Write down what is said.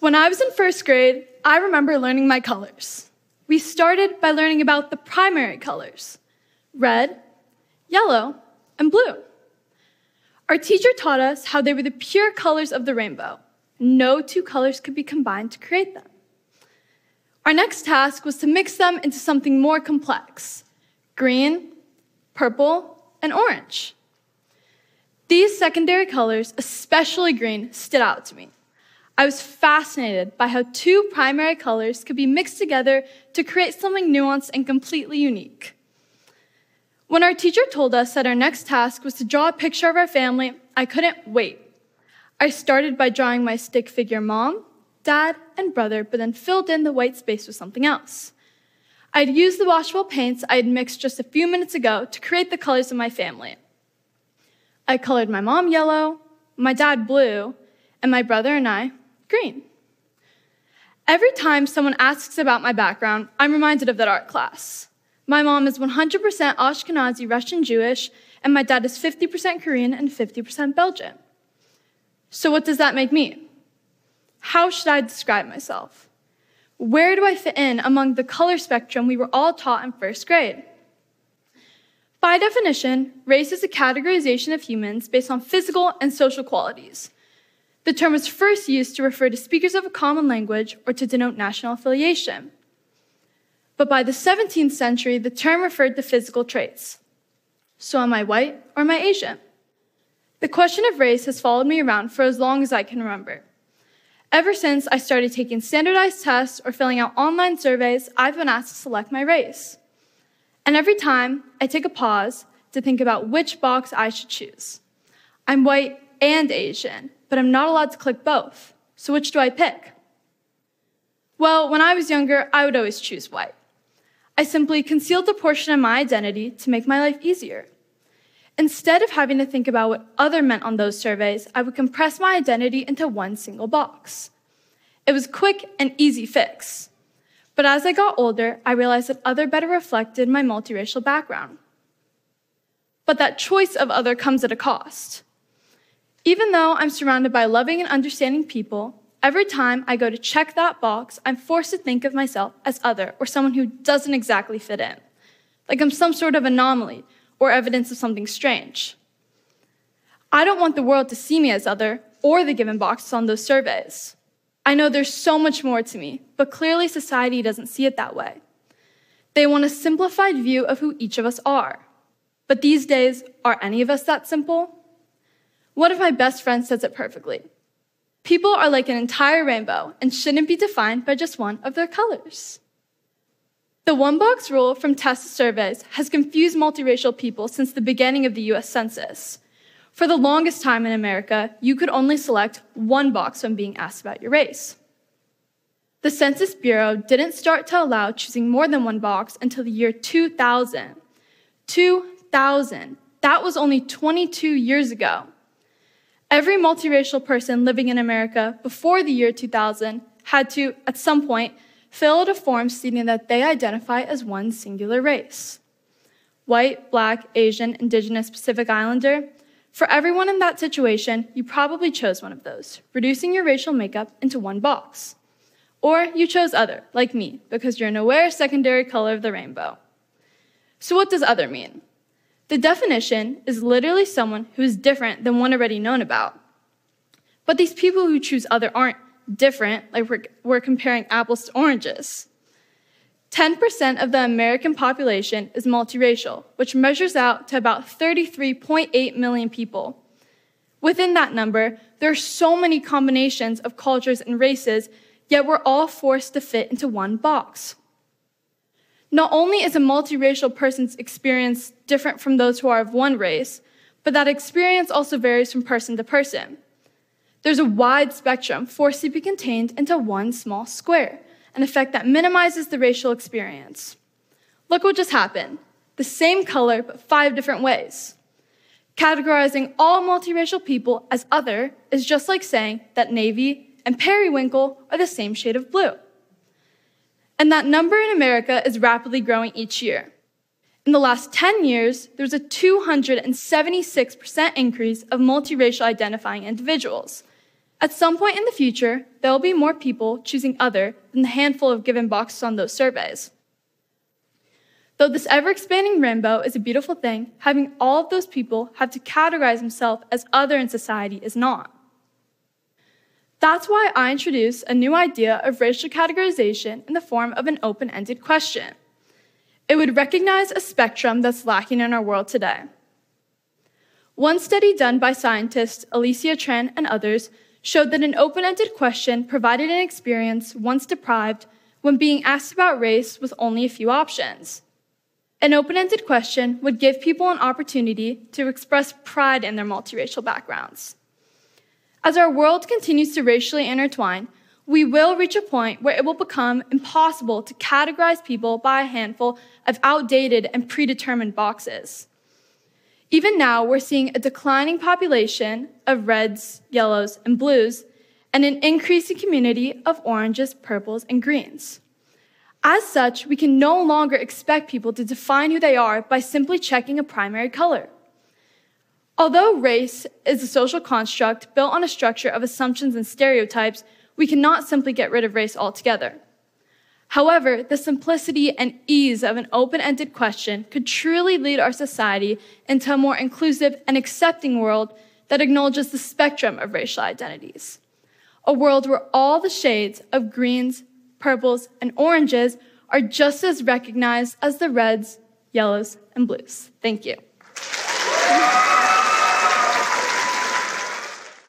When I was in first grade, I remember learning my colors. We started by learning about the primary colors red, yellow, and blue. Our teacher taught us how they were the pure colors of the rainbow. No two colors could be combined to create them. Our next task was to mix them into something more complex green, purple, and orange. These secondary colors, especially green, stood out to me. I was fascinated by how two primary colors could be mixed together to create something nuanced and completely unique. When our teacher told us that our next task was to draw a picture of our family, I couldn't wait. I started by drawing my stick figure mom, dad, and brother, but then filled in the white space with something else. I'd used the washable paints I had mixed just a few minutes ago to create the colors of my family. I colored my mom yellow, my dad blue, and my brother and I green. Every time someone asks about my background, I'm reminded of that art class. My mom is 100% Ashkenazi Russian Jewish, and my dad is 50% Korean and 50% Belgian. So, what does that make me? How should I describe myself? Where do I fit in among the color spectrum we were all taught in first grade? By definition, race is a categorization of humans based on physical and social qualities. The term was first used to refer to speakers of a common language or to denote national affiliation. But by the 17th century, the term referred to physical traits. So am I white or am I Asian? The question of race has followed me around for as long as I can remember. Ever since I started taking standardized tests or filling out online surveys, I've been asked to select my race. And every time I take a pause to think about which box I should choose. I'm white and Asian, but I'm not allowed to click both. So which do I pick? Well, when I was younger, I would always choose white. I simply concealed the portion of my identity to make my life easier. Instead of having to think about what other meant on those surveys, I would compress my identity into one single box. It was a quick and easy fix. But as I got older, I realized that other better reflected my multiracial background. But that choice of other comes at a cost. Even though I'm surrounded by loving and understanding people, every time I go to check that box, I'm forced to think of myself as other or someone who doesn't exactly fit in. Like I'm some sort of anomaly or evidence of something strange. I don't want the world to see me as other or the given boxes on those surveys. I know there's so much more to me, but clearly society doesn't see it that way. They want a simplified view of who each of us are. But these days, are any of us that simple? One of my best friends says it perfectly. People are like an entire rainbow and shouldn't be defined by just one of their colors. The one box rule from test surveys has confused multiracial people since the beginning of the US Census. For the longest time in America, you could only select one box when being asked about your race. The Census Bureau didn't start to allow choosing more than one box until the year 2000. 2000. That was only 22 years ago. Every multiracial person living in America before the year 2000 had to, at some point, fill out a form stating that they identify as one singular race white, black, Asian, indigenous, Pacific Islander. For everyone in that situation, you probably chose one of those, reducing your racial makeup into one box. Or you chose other, like me, because you're an aware secondary color of the rainbow. So, what does other mean? The definition is literally someone who is different than one already known about. But these people who choose other aren't different, like we're, we're comparing apples to oranges. 10% of the American population is multiracial, which measures out to about 33.8 million people. Within that number, there are so many combinations of cultures and races, yet we're all forced to fit into one box. Not only is a multiracial person's experience different from those who are of one race, but that experience also varies from person to person. There's a wide spectrum forced to be contained into one small square, an effect that minimizes the racial experience. Look what just happened the same color, but five different ways. Categorizing all multiracial people as other is just like saying that navy and periwinkle are the same shade of blue. And that number in America is rapidly growing each year. In the last 10 years, there's a 276% increase of multiracial identifying individuals, At some point in the future, there will be more people choosing other than the handful of given boxes on those surveys. Though this ever expanding rainbow is a beautiful thing, having all of those people have to categorize themselves as other in society is not. That's why I introduce a new idea of racial categorization in the form of an open ended question. It would recognize a spectrum that's lacking in our world today. One study done by scientists Alicia Tran and others showed that an open ended question provided an experience once deprived when being asked about race with only a few options. An open ended question would give people an opportunity to express pride in their multiracial backgrounds. As our world continues to racially intertwine, we will reach a point where it will become impossible to categorize people by a handful of outdated and predetermined boxes. Even now, we're seeing a declining population of reds, yellows, and blues, and an increasing community of oranges, purples, and greens. As such, we can no longer expect people to define who they are by simply checking a primary color. Although race is a social construct built on a structure of assumptions and stereotypes, we cannot simply get rid of race altogether. However, the simplicity and ease of an open ended question could truly lead our society into a more inclusive and accepting world that acknowledges the spectrum of racial identities. A world where all the shades of greens, purples, and oranges are just as recognized as the reds, yellows, and blues. Thank you.